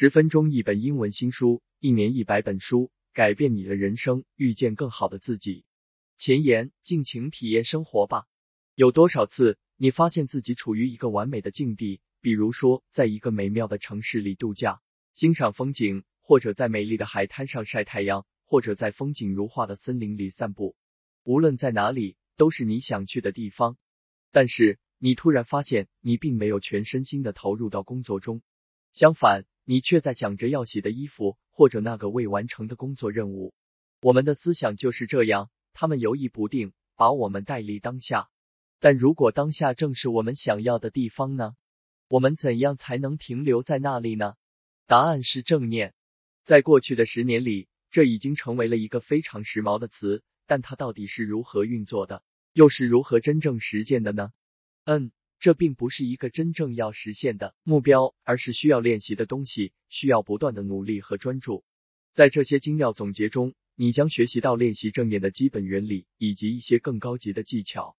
十分钟一本英文新书，一年一百本书，改变你的人生，遇见更好的自己。前言：尽情体验生活吧。有多少次，你发现自己处于一个完美的境地，比如说，在一个美妙的城市里度假，欣赏风景，或者在美丽的海滩上晒太阳，或者在风景如画的森林里散步。无论在哪里，都是你想去的地方。但是，你突然发现，你并没有全身心的投入到工作中，相反。你却在想着要洗的衣服，或者那个未完成的工作任务。我们的思想就是这样，他们游移不定，把我们带离当下。但如果当下正是我们想要的地方呢？我们怎样才能停留在那里呢？答案是正念。在过去的十年里，这已经成为了一个非常时髦的词，但它到底是如何运作的，又是如何真正实践的呢？嗯。这并不是一个真正要实现的目标，而是需要练习的东西，需要不断的努力和专注。在这些精要总结中，你将学习到练习正念的基本原理，以及一些更高级的技巧。